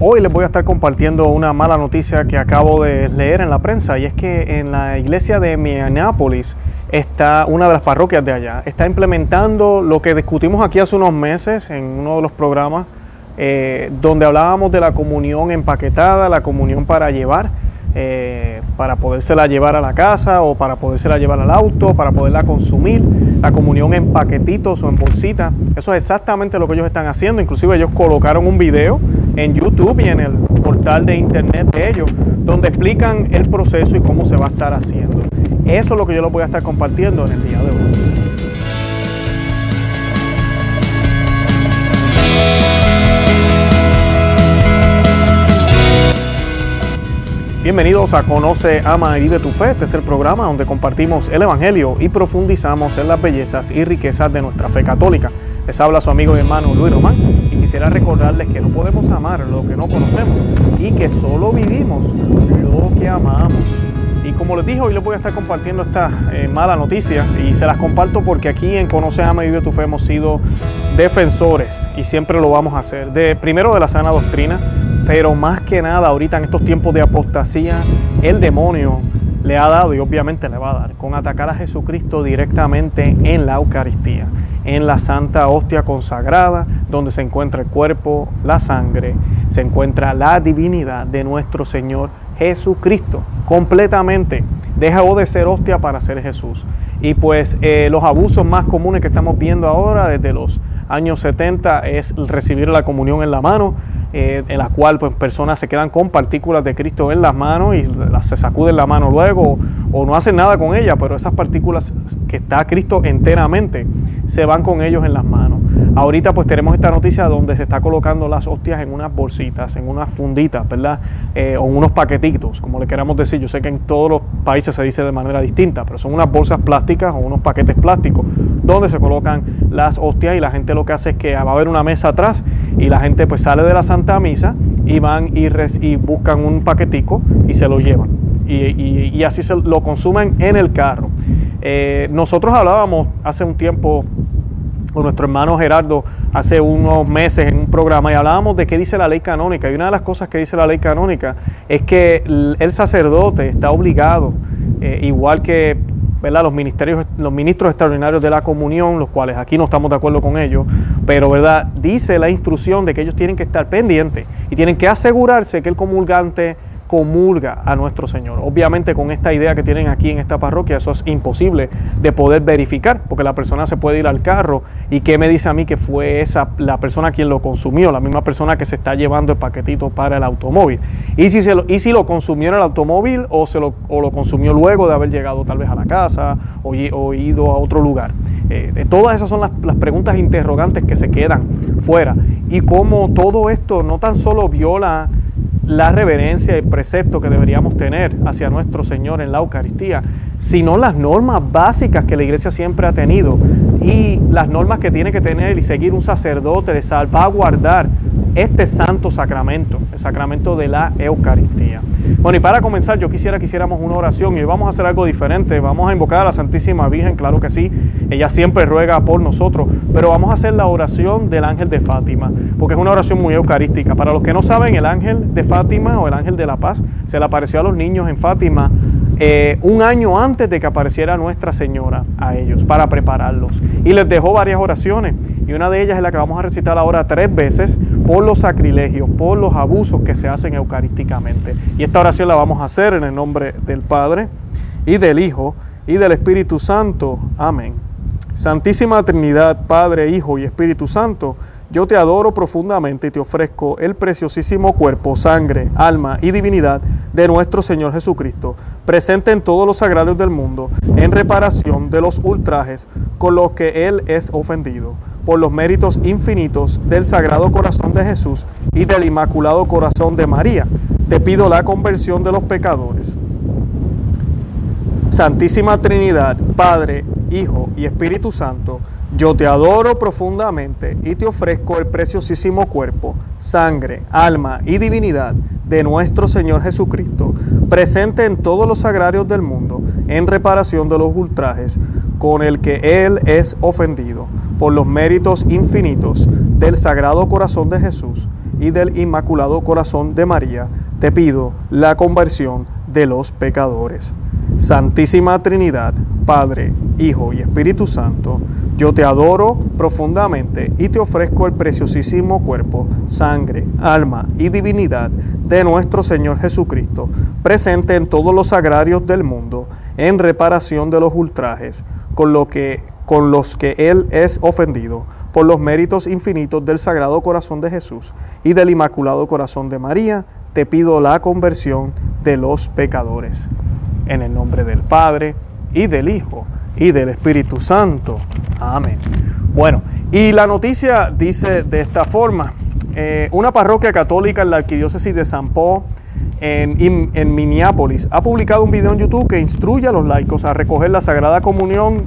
Hoy les voy a estar compartiendo una mala noticia que acabo de leer en la prensa y es que en la iglesia de Minneapolis está una de las parroquias de allá, está implementando lo que discutimos aquí hace unos meses en uno de los programas eh, donde hablábamos de la comunión empaquetada, la comunión para llevar, eh, para podérsela llevar a la casa o para podérsela llevar al auto, para poderla consumir, la comunión en paquetitos o en bolsitas. Eso es exactamente lo que ellos están haciendo. Inclusive ellos colocaron un video en YouTube y en el portal de internet de ellos, donde explican el proceso y cómo se va a estar haciendo. Eso es lo que yo les voy a estar compartiendo en el día de hoy. Bienvenidos a Conoce, Ama y Vive tu Fe. Este es el programa donde compartimos el Evangelio y profundizamos en las bellezas y riquezas de nuestra fe católica. Les habla su amigo y hermano Luis Román y quisiera recordarles que no podemos amar lo que no conocemos y que solo vivimos lo que amamos. Y como les dije, hoy les voy a estar compartiendo esta eh, mala noticia y se las comparto porque aquí en Conoce, Ama y Vive tu Fe hemos sido defensores y siempre lo vamos a hacer. De, primero de la sana doctrina, pero más que nada ahorita en estos tiempos de apostasía, el demonio le ha dado y obviamente le va a dar con atacar a Jesucristo directamente en la Eucaristía en la Santa Hostia consagrada, donde se encuentra el cuerpo, la sangre, se encuentra la divinidad de nuestro Señor Jesucristo, completamente. Dejó de ser hostia para ser Jesús. Y pues eh, los abusos más comunes que estamos viendo ahora desde los años 70 es recibir la comunión en la mano, eh, en la cual pues, personas se quedan con partículas de Cristo en las manos y las, se sacuden la mano luego o, no hacen nada con ellas, pero esas partículas que está Cristo enteramente se van con ellos en las manos. Ahorita pues tenemos esta noticia donde se está colocando las hostias en unas bolsitas, en unas funditas, ¿verdad? Eh, o unos paquetitos, como le queramos decir. Yo sé que en todos los países se dice de manera distinta, pero son unas bolsas plásticas o unos paquetes plásticos donde se colocan las hostias y la gente lo que hace es que va a haber una mesa atrás y la gente pues sale de la Santa Misa y van y, y buscan un paquetico y se lo llevan. Y, así se lo consumen en el carro. Eh, nosotros hablábamos hace un tiempo nuestro hermano Gerardo hace unos meses en un programa y hablábamos de qué dice la ley canónica. Y una de las cosas que dice la ley canónica es que el sacerdote está obligado, eh, igual que los ministerios, los ministros extraordinarios de la comunión, los cuales aquí no estamos de acuerdo con ellos, pero ¿verdad? dice la instrucción de que ellos tienen que estar pendientes y tienen que asegurarse que el comulgante comulga a nuestro Señor. Obviamente con esta idea que tienen aquí en esta parroquia, eso es imposible de poder verificar, porque la persona se puede ir al carro y qué me dice a mí que fue esa la persona quien lo consumió, la misma persona que se está llevando el paquetito para el automóvil. Y si, se lo, y si lo consumió en el automóvil o, se lo, o lo consumió luego de haber llegado tal vez a la casa o, ido a otro lugar. Eh, todas esas son las, preguntas interrogantes que se quedan fuera. Y cómo todo esto no tan solo viola la reverencia y el precepto que deberíamos tener hacia nuestro Señor en la Eucaristía, sino las normas básicas que la iglesia siempre ha tenido y las normas que tiene que tener y seguir un sacerdote de salvaguardar este santo sacramento, el sacramento de la Eucaristía. Bueno, y para comenzar, yo quisiera que hiciéramos una oración y hoy vamos a hacer algo diferente. Vamos a invocar a la Santísima Virgen, claro que sí, ella siempre ruega por nosotros, pero vamos a hacer la oración del ángel de Fátima, porque es una oración muy eucarística. Para los que no saben, el ángel de Fátima o el ángel de la paz se le apareció a los niños en Fátima eh, un año antes de que apareciera Nuestra Señora a ellos para prepararlos. Y les dejó varias oraciones y una de ellas es la que vamos a recitar ahora tres veces por los sacrilegios, por los abusos que se hacen eucarísticamente. Y esta oración la vamos a hacer en el nombre del Padre y del Hijo y del Espíritu Santo. Amén. Santísima Trinidad, Padre, Hijo y Espíritu Santo, yo te adoro profundamente y te ofrezco el preciosísimo cuerpo, sangre, alma y divinidad de nuestro Señor Jesucristo, presente en todos los sagrados del mundo, en reparación de los ultrajes con los que Él es ofendido, por los méritos infinitos del Sagrado Corazón de Jesús y del Inmaculado Corazón de María. Te pido la conversión de los pecadores. Santísima Trinidad, Padre, Hijo y Espíritu Santo, yo te adoro profundamente y te ofrezco el preciosísimo cuerpo, sangre, alma y divinidad de nuestro Señor Jesucristo, presente en todos los sagrarios del mundo, en reparación de los ultrajes con el que Él es ofendido, por los méritos infinitos del Sagrado Corazón de Jesús y del Inmaculado Corazón de María, te pido la conversión de los pecadores. Santísima Trinidad, Padre, Hijo y Espíritu Santo, yo te adoro profundamente y te ofrezco el preciosísimo cuerpo, sangre, alma y divinidad de nuestro Señor Jesucristo, presente en todos los sagrarios del mundo, en reparación de los ultrajes, con, con los que Él es ofendido, por los méritos infinitos del Sagrado Corazón de Jesús y del Inmaculado Corazón de María, te pido la conversión de los pecadores. En el nombre del Padre, y del Hijo, y del Espíritu Santo. Amén. Bueno, y la noticia dice de esta forma, eh, una parroquia católica en la arquidiócesis de San Paul, en, en, Minneapolis, ha publicado un video en YouTube que instruye a los laicos a recoger la Sagrada Comunión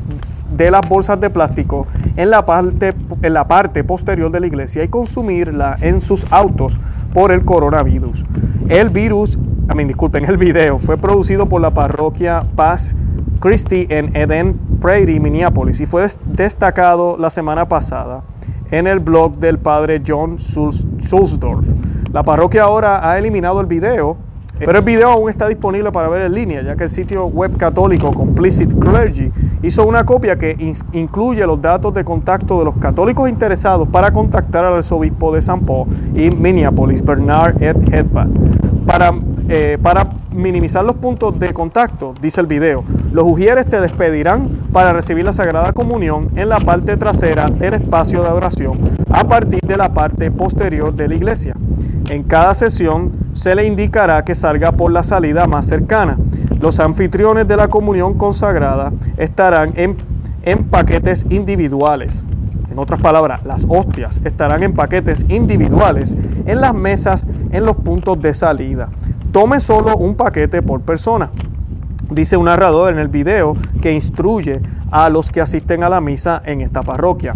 de las bolsas de plástico en la parte, en la parte posterior de la iglesia y consumirla en sus autos por el coronavirus. El virus, a mí disculpen, el video fue producido por la parroquia Paz Christie en Eden Prairie, Minneapolis, y fue destacado la semana pasada en el blog del padre John Sulsdorf. La parroquia ahora ha eliminado el video, pero el video aún está disponible para ver en línea, ya que el sitio web católico Complicit Clergy hizo una copia que incluye los datos de contacto de los católicos interesados para contactar al arzobispo de San Paul y Minneapolis, Bernard Ed Hedbad, para, eh, para minimizar los puntos de contacto, dice el video. Los ujieres te despedirán para recibir la Sagrada Comunión en la parte trasera del espacio de adoración a partir de la parte posterior de la iglesia. En cada sesión se le indicará que salga por la salida más cercana. Los anfitriones de la comunión consagrada estarán en, en paquetes individuales. En otras palabras, las hostias estarán en paquetes individuales en las mesas en los puntos de salida. Tome solo un paquete por persona. Dice un narrador en el video que instruye a los que asisten a la misa en esta parroquia.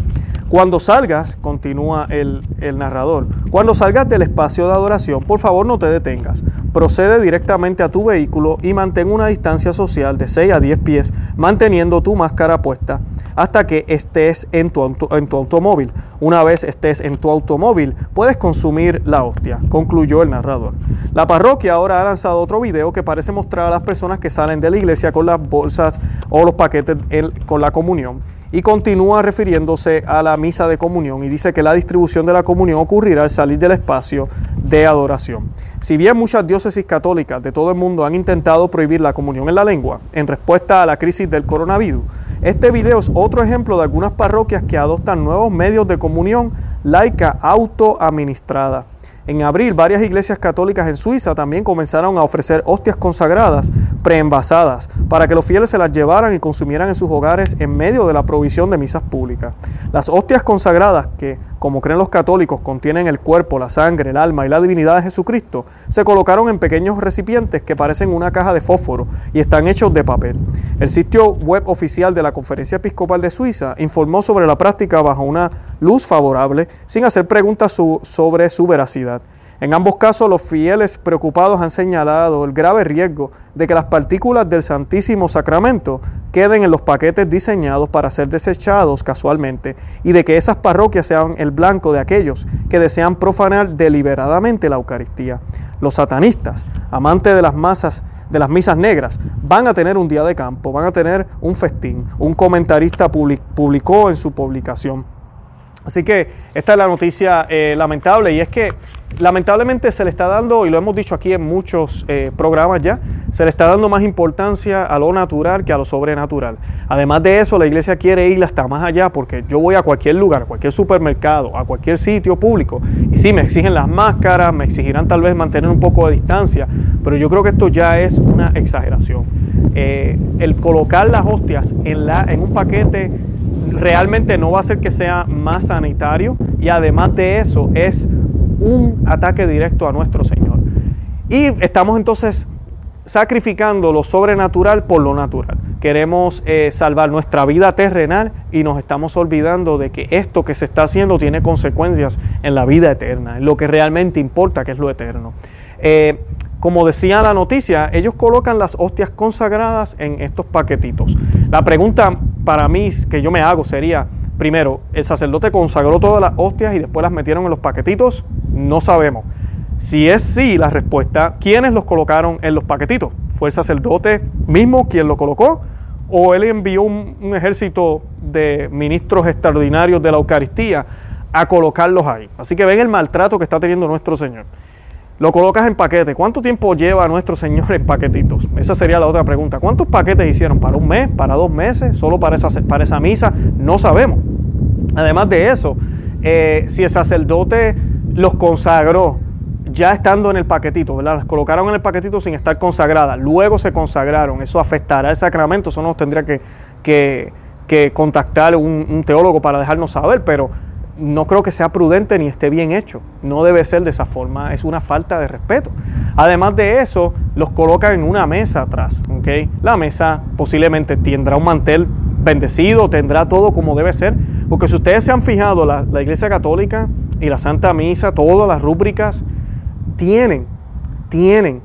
Cuando salgas, continúa el, el, narrador, cuando salgas del espacio de adoración, por favor no te detengas. Procede directamente a tu vehículo y mantén una distancia social de 6 a 10 pies, manteniendo tu máscara puesta hasta que estés en tu, en tu automóvil. Una vez estés en tu automóvil, puedes consumir la hostia, concluyó el narrador. La parroquia ahora ha lanzado otro video que parece mostrar a las personas que salen de la iglesia con las bolsas o los paquetes con la comunión y continúa refiriéndose a la misa de comunión y dice que la distribución de la comunión ocurrirá al salir del espacio de adoración. Si bien muchas diócesis católicas de todo el mundo han intentado prohibir la comunión en la lengua en respuesta a la crisis del coronavirus, este video es otro ejemplo de algunas parroquias que adoptan nuevos medios de comunión laica autoadministrada. En abril, varias iglesias católicas en Suiza también comenzaron a ofrecer hostias consagradas preenvasadas para que los fieles se las llevaran y consumieran en sus hogares en medio de la provisión de misas públicas. Las hostias consagradas, que, como creen los católicos, contienen el cuerpo, la sangre, el alma y la divinidad de Jesucristo, se colocaron en pequeños recipientes que parecen una caja de fósforo y están hechos de papel. El sitio web oficial de la Conferencia Episcopal de Suiza informó sobre la práctica bajo una luz favorable, sin hacer preguntas sobre su veracidad. En ambos casos, los fieles preocupados han señalado el grave riesgo de que las partículas del Santísimo Sacramento queden en los paquetes diseñados para ser desechados casualmente y de que esas parroquias sean el blanco de aquellos que desean profanar deliberadamente la Eucaristía. Los satanistas, amantes de las masas, de las misas negras, van a tener un día de campo, van a tener un festín. Un comentarista publicó en su publicación. Así que esta es la noticia eh, lamentable y es que lamentablemente se le está dando, y lo hemos dicho aquí en muchos eh, programas ya, se le está dando más importancia a lo natural que a lo sobrenatural. Además de eso, la iglesia quiere ir hasta más allá porque yo voy a cualquier lugar, a cualquier supermercado, a cualquier sitio público, y sí, me exigen las máscaras, me exigirán tal vez mantener un poco de distancia, pero yo creo que esto ya es una exageración. Eh, el colocar las hostias en, la, en un paquete realmente no va a ser que sea más sanitario y además de eso es un ataque directo a nuestro Señor. Y estamos entonces sacrificando lo sobrenatural por lo natural. Queremos eh, salvar nuestra vida terrenal y nos estamos olvidando de que esto que se está haciendo tiene consecuencias en la vida eterna, en lo que realmente importa, que es lo eterno. Eh, como decía la noticia, ellos colocan las hostias consagradas en estos paquetitos. La pregunta para mí que yo me hago sería, Primero, el sacerdote consagró todas las hostias y después las metieron en los paquetitos. No sabemos. Si es sí la respuesta, ¿quiénes los colocaron en los paquetitos? ¿Fue el sacerdote mismo quien lo colocó? ¿O él envió un, ejército de ministros extraordinarios de la Eucaristía a colocarlos ahí? Así que ven el maltrato que está teniendo nuestro Señor. Lo colocas en paquete. ¿Cuánto tiempo lleva nuestro Señor en paquetitos? Esa sería la otra pregunta. ¿Cuántos paquetes hicieron? ¿Para un mes? ¿Para dos meses? ¿Solo para esa, para esa misa? No sabemos. Además de eso, eh, si el sacerdote los consagró ya estando en el paquetito, ¿verdad? Las colocaron en el paquetito sin estar consagradas, luego se consagraron, eso afectará el sacramento, eso nos tendría que, que, contactar un, un teólogo para dejarnos saber, pero no creo que sea prudente ni esté bien hecho. No debe ser de esa forma, es una falta de respeto. Además de eso, los colocan en una mesa atrás. ¿okay? La mesa posiblemente tendrá un mantel bendecido, tendrá todo como debe ser. Porque si ustedes se han fijado, la, Iglesia Católica y la Santa Misa, todas las rúbricas, tienen, tienen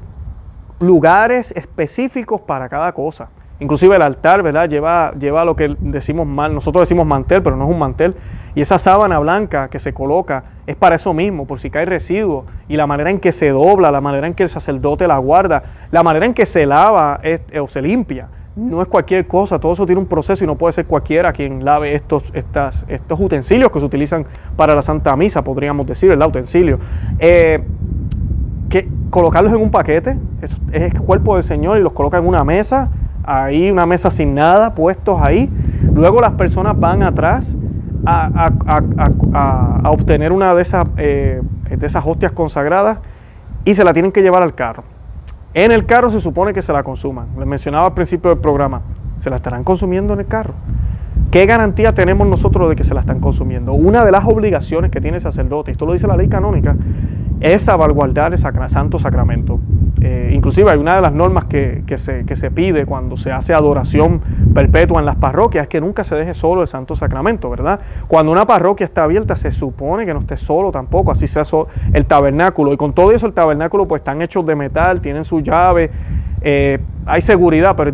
lugares específicos para cada cosa. Inclusive el altar, ¿verdad? Lleva, lleva lo que decimos mal, nosotros decimos mantel, pero no es un mantel. Y esa sábana blanca que se coloca es para eso mismo, por si cae residuo. Y la manera en que se dobla, la manera en que el sacerdote la guarda, la manera en que se lava o se limpia. No es cualquier cosa, todo eso tiene un proceso y no puede ser cualquiera quien lave estos, estas, estos utensilios que se utilizan para la Santa Misa, podríamos decir, el utensilio. Eh, que colocarlos en un paquete, es, el cuerpo del Señor y los coloca en una mesa ahí una mesa sin nada, puestos ahí. Luego las personas van atrás a, obtener una de esas, eh, de esas hostias consagradas y se la tienen que llevar al carro. En el carro se supone que se la consuman. Les mencionaba al principio del programa, se la estarán consumiendo en el carro. ¿Qué garantía tenemos nosotros de que se la están consumiendo? Una de las obligaciones que tiene el sacerdote, esto lo dice la ley canónica, es salvaguardar el santo sacramento. Eh, inclusive hay una de las normas que, se, que, se, pide cuando se hace adoración perpetua en las parroquias es que nunca se deje solo el Santo Sacramento, ¿verdad? Cuando una parroquia está abierta se supone que no esté solo tampoco, así sea el tabernáculo. Y con todo eso el tabernáculo pues están hechos de metal, tienen su llave, eh, hay seguridad, pero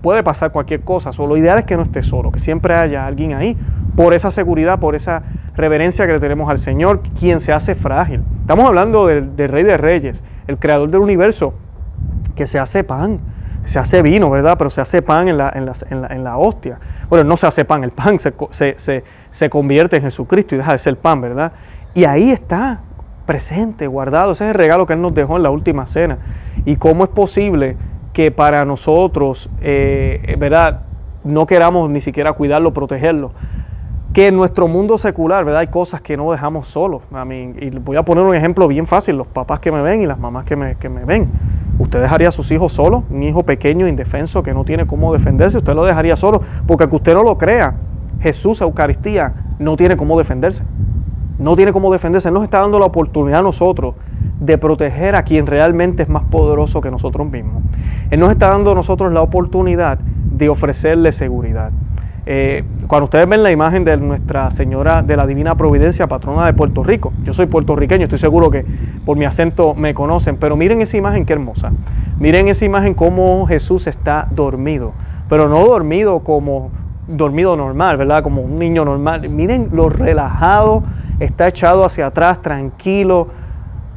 puede pasar cualquier cosa. lo ideal es que no esté solo, que siempre haya alguien ahí, por esa seguridad, por esa reverencia que le tenemos al Señor, quien se hace frágil. Estamos hablando del, Rey de Reyes, el creador del universo, que se hace pan, se hace vino, ¿verdad? Pero se hace pan en la, en la, hostia. Bueno, no se hace pan, el pan se, se, se, convierte en Jesucristo y deja de ser pan, ¿verdad? Y ahí está, presente, guardado. Ese es el regalo que Él nos dejó en la última cena. Y cómo es posible que para nosotros, eh, ¿verdad? No queramos ni siquiera cuidarlo, protegerlo que en nuestro mundo secular, ¿verdad? Hay cosas que no dejamos solos. Y voy a poner un ejemplo bien fácil, los papás que me ven y las mamás que me, que me ven. ¿Usted dejaría a sus hijos solos? Un hijo pequeño, indefenso, que no tiene cómo defenderse, usted lo dejaría solo, porque aunque usted no lo crea, Jesús, Eucaristía, no tiene cómo defenderse. No tiene cómo defenderse. Él nos está dando la oportunidad a nosotros de proteger a quien realmente es más poderoso que nosotros mismos. Él nos está dando a nosotros la oportunidad de ofrecerle seguridad. Eh, cuando ustedes ven la imagen de Nuestra Señora de la Divina Providencia, patrona de Puerto Rico, yo soy puertorriqueño, estoy seguro que por mi acento me conocen, pero miren esa imagen qué hermosa. Miren esa imagen cómo Jesús está dormido, pero no dormido como dormido normal, ¿verdad? Como un niño normal. Miren lo relajado, está echado hacia atrás, tranquilo.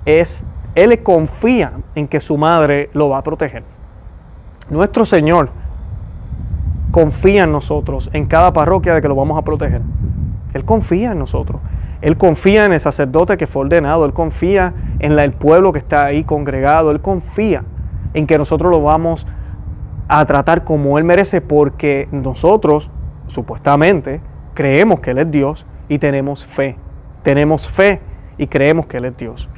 Es, él confía en que su madre lo va a proteger. Nuestro Señor confía en nosotros, en cada parroquia de que lo vamos a proteger. Él confía en nosotros. Él confía en el sacerdote que fue ordenado. Él confía en el pueblo que está ahí congregado. Él confía en que nosotros lo vamos a tratar como Él merece porque nosotros, supuestamente, creemos que Él es Dios y tenemos fe. Tenemos fe y creemos que Él es Dios.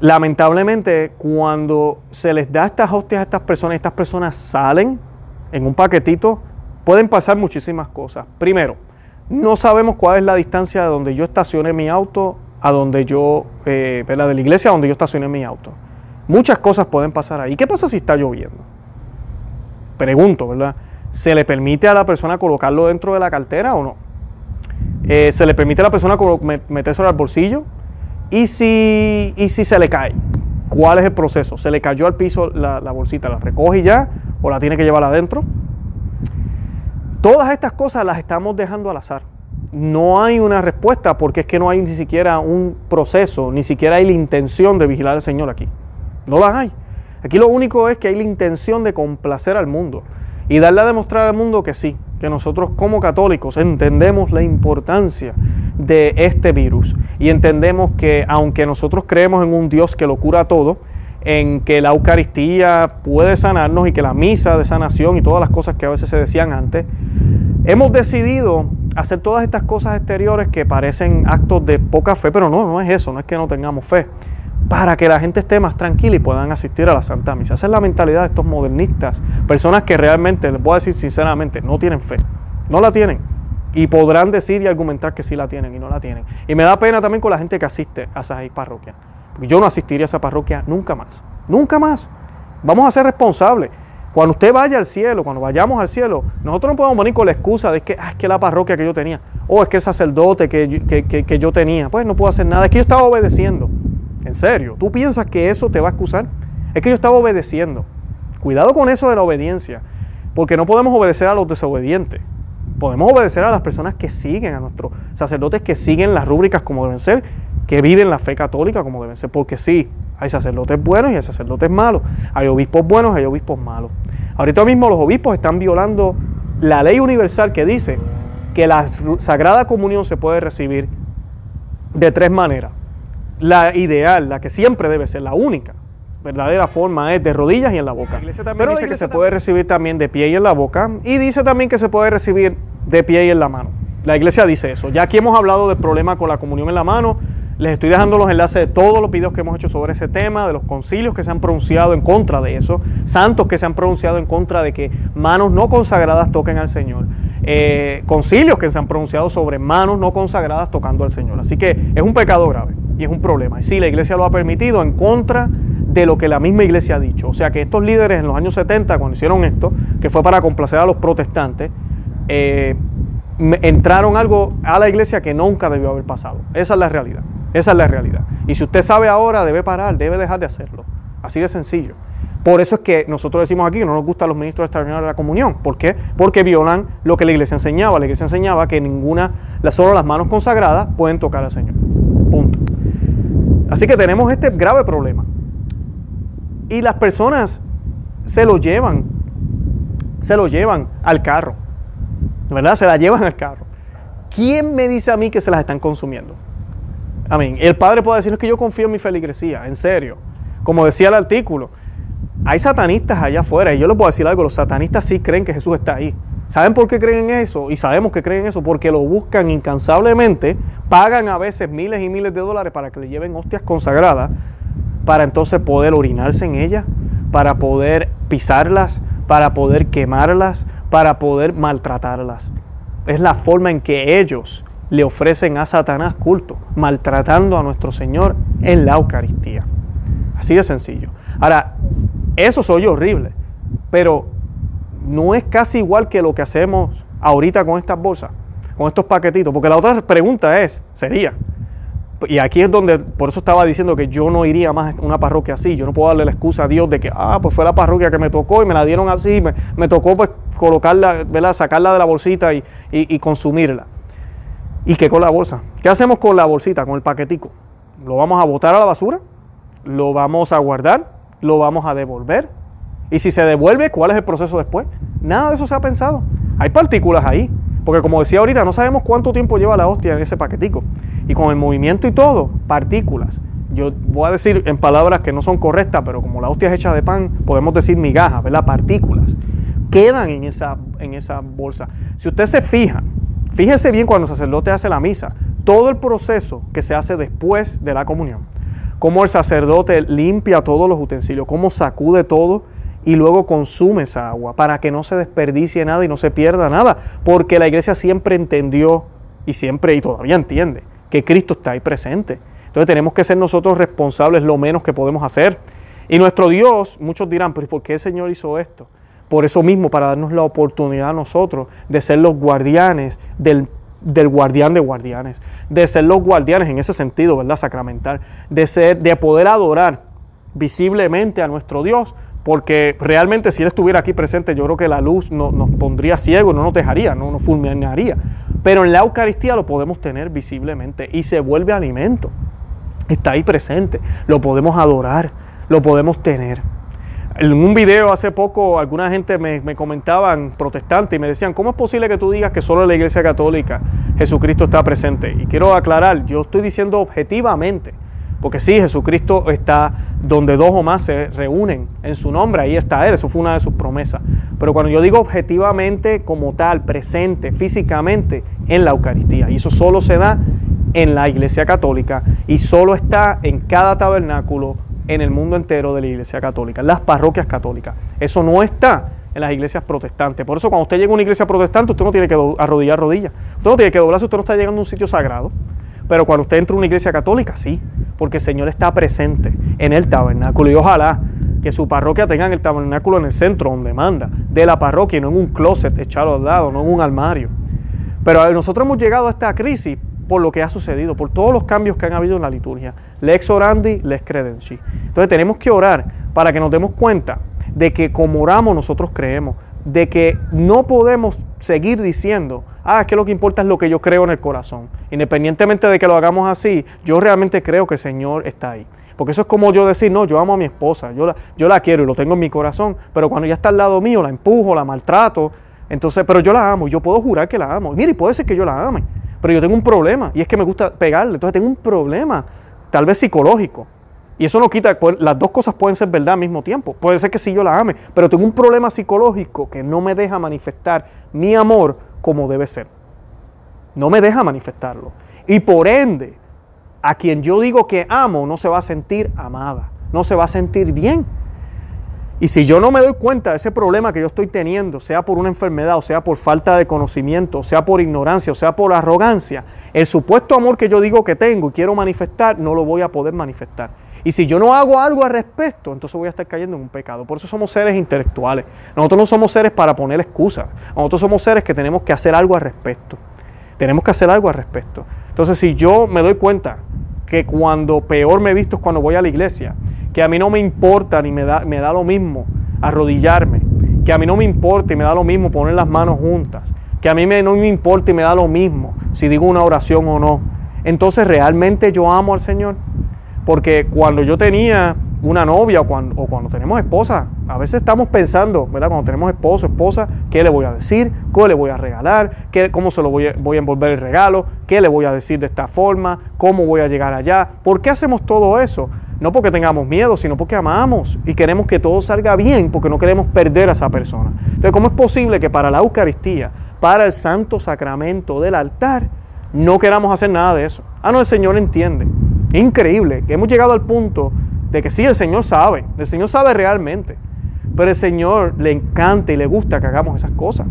Lamentablemente, cuando se les da estas hostias a estas personas, estas personas salen en un paquetito, pueden pasar muchísimas cosas. Primero, no sabemos cuál es la distancia de donde yo estacioné mi auto a donde yo, eh, de la iglesia a donde yo estacioné mi auto. Muchas cosas pueden pasar ahí. ¿Qué pasa si está lloviendo? Pregunto, ¿verdad? ¿Se le permite a la persona colocarlo dentro de la cartera o no? Eh, ¿Se le permite a la persona metérselo al bolsillo? ¿Y si, ¿Y si se le cae? ¿Cuál es el proceso? ¿Se le cayó al piso la, bolsita? ¿La recoge ya? o la tiene que llevar adentro. Todas estas cosas las estamos dejando al azar. no hay una respuesta porque es que no hay ni siquiera un proceso, ni siquiera hay la intención de vigilar al Señor aquí. No las hay. Aquí lo único es que hay la intención de complacer al mundo y darle a demostrar al mundo que sí, que nosotros como católicos entendemos la importancia de este virus y entendemos que aunque nosotros creemos en un Dios que lo cura todo, en que la Eucaristía puede sanarnos y que la misa de sanación y todas las cosas que a veces se decían antes, hemos decidido hacer todas estas cosas exteriores que parecen actos de poca fe, pero no, no es eso, no es que no tengamos fe, para que la gente esté más tranquila y puedan asistir a la Santa Misa. Esa es la mentalidad de estos modernistas, personas que realmente, les voy a decir sinceramente, no tienen fe, no la tienen. Y podrán decir y argumentar que sí la tienen y no la tienen. Y me da pena también con la gente que asiste a esas parroquias. Yo no asistiría a esa parroquia nunca más. Nunca más. Vamos a ser responsables. Cuando usted vaya al cielo, cuando vayamos al cielo, nosotros no podemos venir con la excusa de que ah, es que la parroquia que yo tenía, o es que el sacerdote que, que, yo tenía, pues no puedo hacer nada, es que yo estaba obedeciendo. En serio, ¿tú piensas que eso te va a excusar? Es que yo estaba obedeciendo. Cuidado con eso de la obediencia, porque no podemos obedecer a los desobedientes. Podemos obedecer a las personas que siguen, a nuestros sacerdotes que siguen las rúbricas como deben ser, que viven la fe católica como deben ser, porque sí, hay sacerdotes buenos y hay sacerdotes malos, hay obispos buenos hay obispos malos. Ahorita mismo los obispos están violando la ley universal que dice que la Sagrada Comunión se puede recibir de tres maneras. La ideal, la que siempre debe ser, la única, verdadera forma es de rodillas y en la boca. Pero dice que se puede recibir también de pie y en la boca y dice también que se puede recibir de pie y en la mano. La iglesia dice eso. Ya aquí hemos hablado del problema con la comunión en la mano, les estoy dejando los enlaces de todos los videos que hemos hecho sobre ese tema, de los concilios que se han pronunciado en contra de eso, santos que se han pronunciado en contra de que manos no consagradas toquen al Señor, eh, concilios que se han pronunciado sobre manos no consagradas tocando al Señor. Así que es un pecado grave y es un problema. Y sí, la iglesia lo ha permitido en contra de lo que la misma iglesia ha dicho. O sea que estos líderes en los años 70, cuando hicieron esto, que fue para complacer a los protestantes, eh, entraron algo a la iglesia que nunca debió haber pasado. Esa es la realidad. Esa es la realidad. Y si usted sabe ahora, debe parar, debe dejar de hacerlo. Así de sencillo. Por eso es que nosotros decimos aquí no nos gustan los ministros extraordinarios de la comunión. ¿Por qué? Porque violan lo que la iglesia enseñaba. La iglesia enseñaba que ninguna, solo las manos consagradas pueden tocar al Señor. Punto. Así que tenemos este grave problema. Y las personas se lo llevan, se lo llevan al carro. ¿Verdad? Se la llevan al carro. ¿Quién me dice a mí que se las están consumiendo? Amén. El Padre puede decir que yo confío en mi feligresía, en serio. Como decía el artículo, hay satanistas allá afuera, y yo les puedo decir algo, los satanistas sí creen que Jesús está ahí. ¿Saben por qué creen eso? Y sabemos que creen eso porque lo buscan incansablemente, pagan a veces miles y miles de dólares para que le lleven hostias consagradas, para entonces poder orinarse en ellas, para poder pisarlas, para poder quemarlas, para poder maltratarlas. Es la forma en que ellos le ofrecen a Satanás culto, maltratando a nuestro Señor en la Eucaristía. Así de sencillo. Ahora, eso soy horrible, pero no es casi igual que lo que hacemos ahorita con estas bolsas, con estos paquetitos, porque la otra pregunta es, sería, y aquí es donde, por eso estaba diciendo que yo no iría más a una parroquia así, yo no puedo darle la excusa a Dios de que, ah, pues fue la parroquia que me tocó y me la dieron así, me, tocó pues colocarla, sacarla de la bolsita y consumirla. ¿Y qué con la bolsa? ¿Qué hacemos con la bolsita, con el paquetico? ¿Lo vamos a botar a la basura? ¿Lo vamos a guardar? ¿Lo vamos a devolver? Y si se devuelve, ¿cuál es el proceso después? Nada de eso se ha pensado. Hay partículas ahí. Porque como decía ahorita, no sabemos cuánto tiempo lleva la hostia en ese paquetico. Y con el movimiento y todo, partículas. Yo voy a decir en palabras que no son correctas, pero como la hostia es hecha de pan, podemos decir migajas, ¿verdad? Partículas. Quedan en esa, en esa bolsa. Si usted se fija, Fíjese bien cuando el sacerdote hace la misa, todo el proceso que se hace después de la comunión, cómo el sacerdote limpia todos los utensilios, cómo sacude todo y luego consume esa agua para que no se desperdicie nada y no se pierda nada, porque la iglesia siempre entendió y siempre y todavía entiende que Cristo está ahí presente. Entonces tenemos que ser nosotros responsables lo menos que podemos hacer. Y nuestro Dios, muchos dirán, pero ¿por qué el Señor hizo esto? Por eso mismo, para darnos la oportunidad a nosotros de ser los guardianes del, guardián de guardianes, de ser los guardianes en ese sentido, ¿verdad? Sacramental, de, ser, de poder adorar visiblemente a nuestro Dios, porque realmente si Él estuviera aquí presente, yo creo que la luz nos pondría ciego, no nos dejaría, no nos fulminaría. Pero en la Eucaristía lo podemos tener visiblemente y se vuelve alimento. Está ahí presente, lo podemos adorar, lo podemos tener. En un video hace poco alguna gente me, me comentaban, protestantes, y me decían, ¿cómo es posible que tú digas que solo en la Iglesia Católica Jesucristo está presente? Y quiero aclarar, yo estoy diciendo objetivamente porque sí, Jesucristo está donde dos o más se reúnen en su nombre, ahí está Él, eso fue una de sus promesas. Pero cuando yo digo objetivamente como tal, presente, físicamente, en la Eucaristía, y eso solo se da en la Iglesia Católica y solo está en cada tabernáculo en el mundo entero de la Iglesia Católica, las parroquias católicas. Eso no está en las iglesias protestantes. Por eso cuando usted llega a una iglesia protestante, usted no tiene que arrodillar rodillas. Usted no tiene que doblarse, usted no está llegando a un sitio sagrado. Pero cuando usted entra a una iglesia católica, sí, porque el Señor está presente en el tabernáculo y ojalá que su parroquia tenga el tabernáculo en el centro donde manda, de la parroquia, no en un closet echado al lado, no en un armario. Pero nosotros hemos llegado a esta crisis por lo que ha sucedido, por todos los cambios que han habido en la liturgia. Lex orandi, lex credenci. Entonces tenemos que orar para que nos demos cuenta de que como oramos nosotros creemos, de que no podemos seguir diciendo, ah, que lo que importa es lo que yo creo en el corazón. Independientemente de que lo hagamos así, yo realmente creo que el Señor está ahí. Porque eso es como yo decir, no, yo amo a mi esposa, yo la, yo la quiero y lo tengo en mi corazón, pero cuando ya está al lado mío, la empujo, la maltrato, entonces, pero yo la amo, yo puedo jurar que la amo. Mire, puede ser que yo la ame, pero yo tengo un problema y es que me gusta pegarle, entonces tengo un problema, tal vez psicológico. Y eso no quita, las dos cosas pueden ser verdad al mismo tiempo. Puede ser que sí yo la ame, pero tengo un problema psicológico que no me deja manifestar mi amor como debe ser. No me deja manifestarlo. Y por ende, a quien yo digo que amo no se va a sentir amada, no se va a sentir bien. Y si yo no me doy cuenta de ese problema que yo estoy teniendo, sea por una enfermedad, o sea por falta de conocimiento, sea por ignorancia, o sea por arrogancia, el supuesto amor que yo digo que tengo y quiero manifestar, no lo voy a poder manifestar. Y si yo no hago algo al respecto, entonces voy a estar cayendo en un pecado. Por eso somos seres intelectuales. Nosotros no somos seres para poner excusas. Nosotros somos seres que tenemos que hacer algo al respecto. Tenemos que hacer algo al respecto. Entonces, si yo me doy cuenta que cuando peor me he visto es cuando voy a la iglesia, que a mí no me importa ni me da, me da lo mismo arrodillarme, que a mí no me importa y me da lo mismo poner las manos juntas, que a mí me, no me importa y me da lo mismo si digo una oración o no, entonces realmente yo amo al Señor. Porque cuando yo tenía una novia o cuando, tenemos esposa, a veces estamos pensando, ¿verdad? Cuando tenemos esposo, esposa, ¿qué le voy a decir? ¿Qué le voy a regalar? ¿Qué, ¿Cómo se lo voy a, voy a envolver el regalo? ¿Qué le voy a decir de esta forma? ¿Cómo voy a llegar allá? ¿Por qué hacemos todo eso? No porque tengamos miedo, sino porque amamos y queremos que todo salga bien, porque no queremos perder a esa persona. Entonces, ¿cómo es posible que para la Eucaristía, para el santo sacramento del altar, no queramos hacer nada de eso? Ah, no, el Señor entiende. Increíble, que hemos llegado al punto de que sí, el Señor sabe, el Señor sabe realmente, pero el Señor le encanta y le gusta que hagamos esas cosas.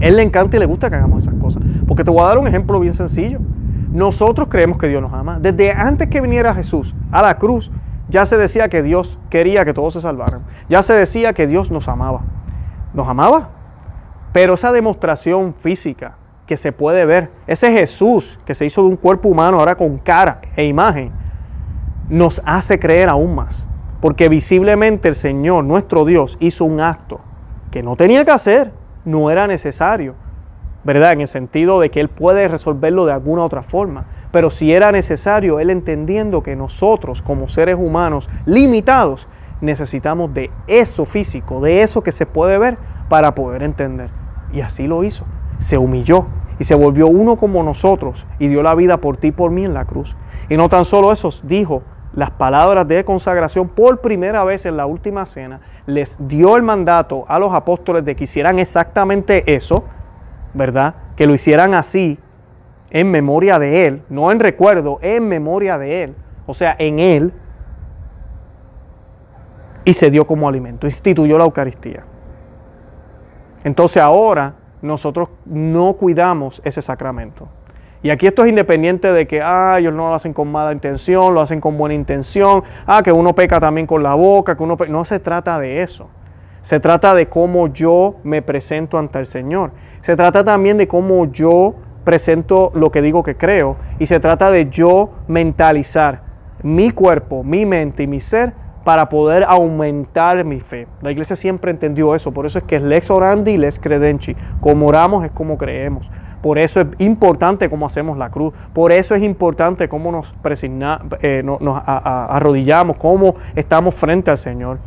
Él le encanta y le gusta que hagamos esas cosas. Porque te voy a dar un ejemplo bien sencillo. Nosotros creemos que Dios nos ama. Desde antes que viniera Jesús a la cruz, ya se decía que Dios quería que todos se salvaran. Ya se decía que Dios nos amaba. Nos amaba. Pero esa demostración física que se puede ver, ese Jesús que se hizo de un cuerpo humano ahora con cara e imagen, nos hace creer aún más. Porque visiblemente el Señor, nuestro Dios, hizo un acto que no tenía que hacer, no era necesario, ¿verdad? En el sentido de que Él puede resolverlo de alguna otra forma. Pero si era necesario, Él entendiendo que nosotros como seres humanos limitados necesitamos de eso físico, de eso que se puede ver para poder entender. Y así lo hizo. Se humilló, y se volvió uno como nosotros y dio la vida por ti y por mí en la cruz. Y no tan solo eso, dijo las palabras de consagración por primera vez en la última cena, les dio el mandato a los apóstoles de que hicieran exactamente eso, ¿verdad? Que lo hicieran así, en memoria de Él, no en recuerdo, en memoria de Él, o sea, en Él, y se dio como alimento, instituyó la Eucaristía. Entonces ahora nosotros no cuidamos ese sacramento. Y aquí esto es independiente de que, ah, ellos no lo hacen con mala intención, lo hacen con buena intención, ah, que uno peca también con la boca, que uno no se trata de eso. Se trata de cómo yo me presento ante el Señor. Se trata también de cómo yo presento lo que digo que creo. Y se trata de yo mentalizar mi cuerpo, mi mente y mi ser para poder aumentar mi fe. La iglesia siempre entendió eso, por eso es que es lex orandi y lex credenci. Como oramos es como creemos. Por eso es importante cómo hacemos la cruz. Por eso es importante cómo nos, eh, nos arrodillamos, cómo estamos frente al Señor.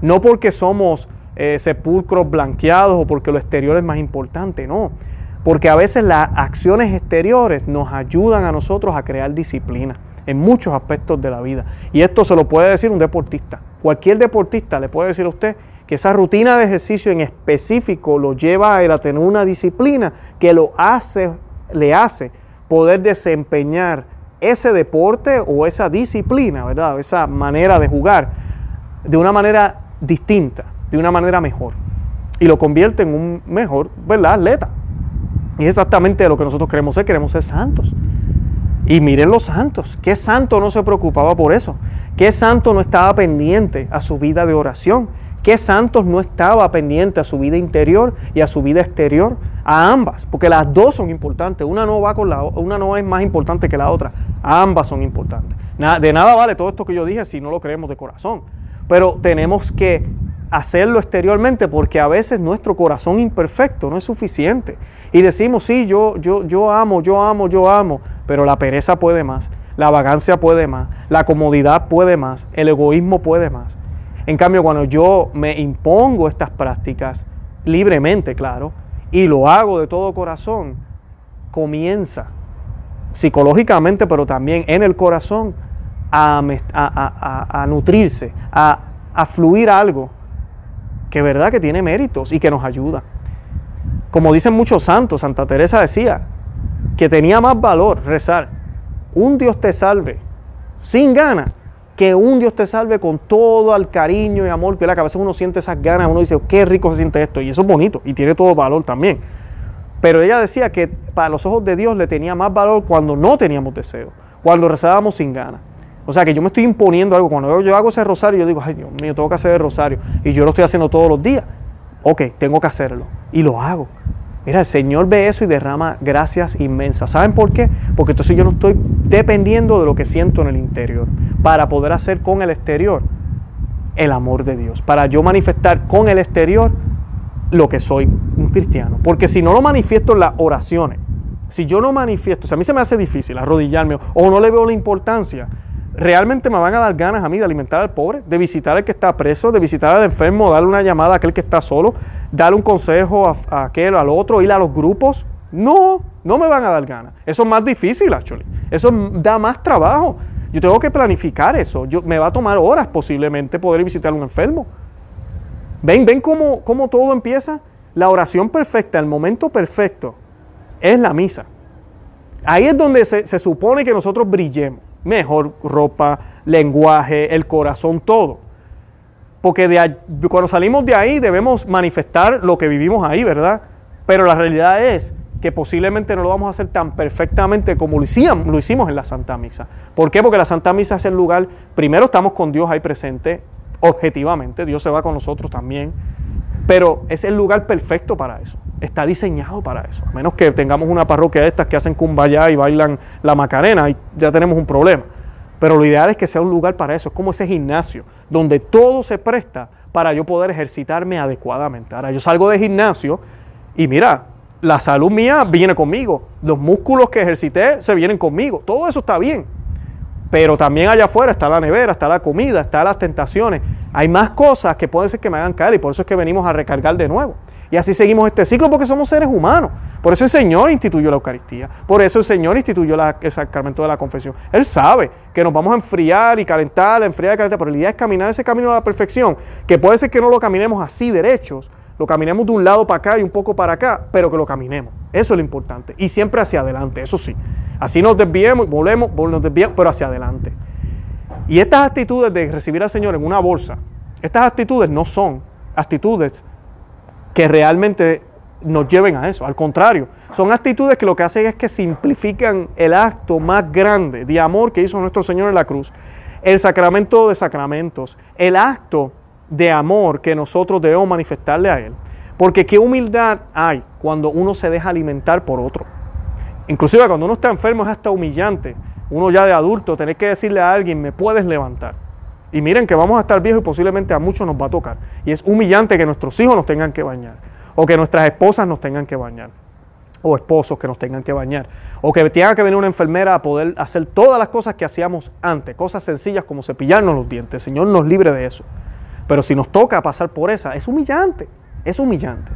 No porque somos eh, sepulcros blanqueados o porque lo exterior es más importante, no. Porque a veces las acciones exteriores nos ayudan a nosotros a crear disciplina en muchos aspectos de la vida. Y esto se lo puede decir un deportista. Cualquier deportista le puede decir a usted que esa rutina de ejercicio en específico lo lleva a él a tener una disciplina que lo hace, le hace poder desempeñar ese deporte o esa disciplina, ¿verdad? Esa manera de jugar de una manera distinta, de una manera mejor. Y lo convierte en un mejor, ¿verdad? Atleta. Y es exactamente lo que nosotros queremos ser, queremos ser santos. Y miren los santos, ¿qué santo no se preocupaba por eso? ¿Qué santo no estaba pendiente a su vida de oración? ¿Qué santos no estaba pendiente a su vida interior y a su vida exterior? A ambas, porque las dos son importantes. Una no va con la una no es más importante que la otra. Ambas son importantes. de nada vale todo esto que yo dije si no lo creemos de corazón. Pero tenemos que hacerlo exteriormente porque a veces nuestro corazón imperfecto no es suficiente. Y decimos, sí, yo, yo, yo amo, yo amo, yo amo, pero la pereza puede más, la vagancia puede más, la comodidad puede más, el egoísmo puede más. En cambio, cuando yo me impongo estas prácticas, libremente, claro, y lo hago de todo corazón, comienza psicológicamente, pero también en el corazón, a, a, a, nutrirse, a, fluir algo que verdad que tiene méritos y que nos ayuda. Como dicen muchos santos, Santa Teresa decía que tenía más valor rezar un Dios te salve sin ganas que un Dios te salve con todo el cariño y amor que a veces uno siente esas ganas, uno dice, qué rico se siente esto, y eso es bonito, y tiene todo valor también. Pero ella decía que para los ojos de Dios le tenía más valor cuando no teníamos deseo, cuando rezábamos sin ganas. O sea que yo me estoy imponiendo algo. Cuando yo hago ese rosario, yo digo, ay Dios mío, tengo que hacer el rosario. Y yo lo estoy haciendo todos los días. Ok, tengo que hacerlo. Y lo hago. Mira, el Señor ve eso y derrama gracias inmensas. ¿Saben por qué? Porque entonces yo no estoy dependiendo de lo que siento en el interior para poder hacer con el exterior el amor de Dios. Para yo manifestar con el exterior lo que soy un cristiano. Porque si no lo manifiesto en las oraciones, si yo no manifiesto, si a mí se me hace difícil arrodillarme o no le veo la importancia, realmente me van a dar ganas a mí de alimentar al pobre, de visitar al que está preso, de visitar al enfermo, darle una llamada a aquel que está solo, darle un consejo a, aquel, al otro, ir a los grupos. No, no me van a dar ganas. Eso es más difícil, actually. Eso da más trabajo. Yo tengo que planificar eso. Yo, me va a tomar horas posiblemente poder visitar a un enfermo. Ven, ven cómo, cómo todo empieza. La oración perfecta, el momento perfecto, es la misa. Ahí es donde se, se supone que nosotros brillemos mejor ropa, lenguaje, el corazón, todo. Porque de, cuando salimos de ahí debemos manifestar lo que vivimos ahí, ¿verdad? Pero la realidad es que posiblemente no lo vamos a hacer tan perfectamente como lo lo hicimos en la Santa Misa. ¿Por qué? Porque la Santa Misa es el lugar, primero estamos con Dios ahí presente, objetivamente, Dios se va con nosotros también, pero es el lugar perfecto para eso. Está diseñado para eso. A menos que tengamos una parroquia de estas que hacen cumbaya y bailan la macarena, y ya tenemos un problema. Pero lo ideal es que sea un lugar para eso. Es como ese gimnasio, donde todo se presta para yo poder ejercitarme adecuadamente. Ahora, yo salgo de gimnasio y mira, la salud mía viene conmigo. Los músculos que ejercité se vienen conmigo. Todo eso está bien. Pero también allá afuera está la nevera, está la comida, están las tentaciones. Hay más cosas que pueden ser que me hagan caer y por eso es que venimos a recargar de nuevo. Y así seguimos este ciclo porque somos seres humanos. Por eso el Señor instituyó la Eucaristía. Por eso el Señor instituyó el sacramento de la confesión. Él sabe que nos vamos a enfriar y calentar, enfriar y calentar. Pero la idea es caminar ese camino a la perfección. Que puede ser que no lo caminemos así derechos. Lo caminemos de un lado para acá y un poco para acá. Pero que lo caminemos. Eso es lo importante. Y siempre hacia adelante. Eso sí. Así nos desviemos, volvemos, nos desviamos, pero hacia adelante. Y estas actitudes de recibir al Señor en una bolsa, estas actitudes no son actitudes que realmente nos lleven a eso. Al contrario, son actitudes que lo que hacen es que simplifican el acto más grande de amor que hizo nuestro Señor en la cruz, el sacramento de sacramentos, el acto de amor que nosotros debemos manifestarle a Él. Porque qué humildad hay cuando uno se deja alimentar por otro. Inclusive cuando uno está enfermo es hasta humillante. Uno ya de adulto, tener que decirle a alguien, me puedes levantar. Y miren que vamos a estar viejos y posiblemente a muchos nos va a tocar. Y es humillante que nuestros hijos nos tengan que bañar. O que nuestras esposas nos tengan que bañar. O esposos que nos tengan que bañar. O que tenga que venir una enfermera a poder hacer todas las cosas que hacíamos antes. Cosas sencillas como cepillarnos los dientes. Señor nos libre de eso. Pero si nos toca pasar por esa, es humillante. Es humillante.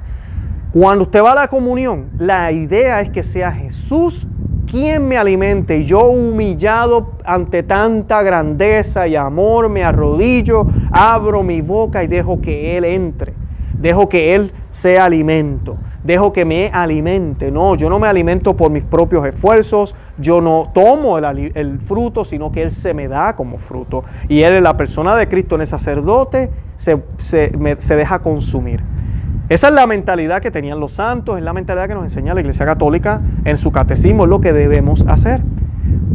Cuando usted va a la comunión, la idea es que sea Jesús quien me alimente. Y yo humillado ante tanta grandeza y amor, me arrodillo, abro mi boca y dejo que Él entre. Dejo que Él sea alimento. Dejo que me alimente. No, yo no me alimento por mis propios esfuerzos. Yo no tomo el, fruto, sino que Él se me da como fruto. Y Él, en la persona de Cristo, en el sacerdote, se, se deja consumir. Esa es la mentalidad que tenían los santos, es la mentalidad que nos enseña la Iglesia Católica en su catecismo, es lo que debemos hacer.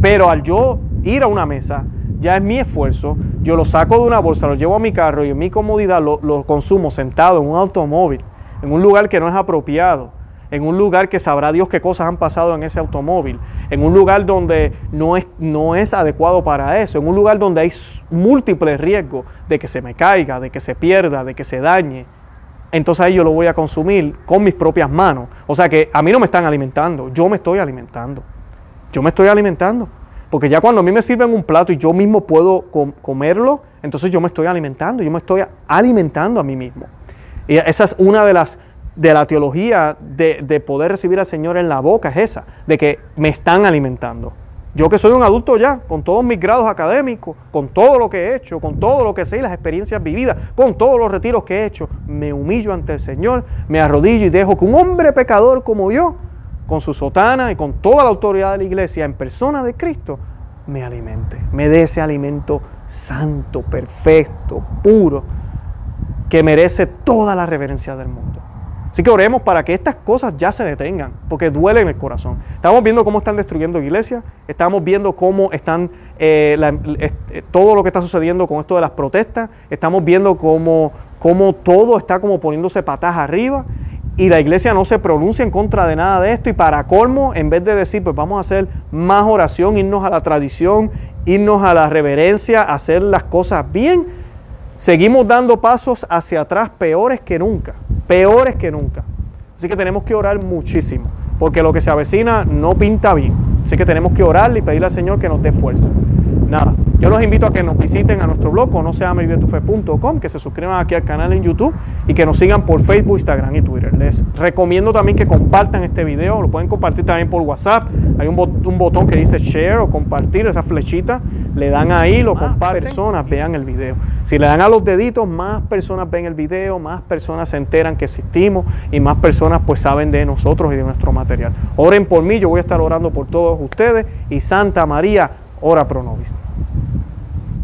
Pero al yo ir a una mesa, ya es mi esfuerzo, yo lo saco de una bolsa, lo llevo a mi carro y en mi comodidad lo, lo consumo sentado en un automóvil, en un lugar que no es apropiado, en un lugar que sabrá Dios qué cosas han pasado en ese automóvil, en un lugar donde no es, no es adecuado para eso, en un lugar donde hay múltiples riesgos de que se me caiga, de que se pierda, de que se dañe entonces ahí yo lo voy a consumir con mis propias manos. O sea que a mí no me están alimentando, yo me estoy alimentando. Yo me estoy alimentando. Porque ya cuando a mí me sirven un plato y yo mismo puedo comerlo, entonces yo me estoy alimentando, yo me estoy alimentando a mí mismo. Y esa es una de las de la teología de, de poder recibir al Señor en la boca, es esa, de que me están alimentando. Yo que soy un adulto ya, con todos mis grados académicos, con todo lo que he hecho, con todo lo que sé y las experiencias vividas, con todos los retiros que he hecho, me humillo ante el Señor, me arrodillo y dejo que un hombre pecador como yo, con su sotana y con toda la autoridad de la iglesia en persona de Cristo, me alimente, me dé ese alimento santo, perfecto, puro, que merece toda la reverencia del mundo. Así que oremos para que estas cosas ya se detengan, porque duele en el corazón. Estamos viendo cómo están destruyendo iglesias, estamos viendo cómo están eh, eh, todo lo que está sucediendo con esto de las protestas, estamos viendo cómo, cómo todo está como poniéndose patas arriba y la iglesia no se pronuncia en contra de nada de esto y para colmo, en vez de decir, pues vamos a hacer más oración, irnos a la tradición, irnos a la reverencia, hacer las cosas bien, seguimos dando pasos hacia atrás peores que nunca peores que nunca. Así que tenemos que orar muchísimo, porque lo que se avecina no pinta bien. Así que tenemos que orar y pedirle al Señor que nos dé fuerza. Nada, yo los invito a que nos visiten a nuestro blog, no que se suscriban aquí al canal en YouTube y que nos sigan por Facebook, Instagram y Twitter. Les recomiendo también que compartan este video, lo pueden compartir también por WhatsApp. Hay un, botón que dice share o compartir, esa flechita, le dan ahí, lo comparten, personas vean el video. Si le dan a los deditos, más personas ven el video, más personas se enteran que existimos y más personas pues saben de nosotros y de nuestro material. Oren por mí, yo voy a estar orando por todos ustedes y Santa María, ora pro nobis.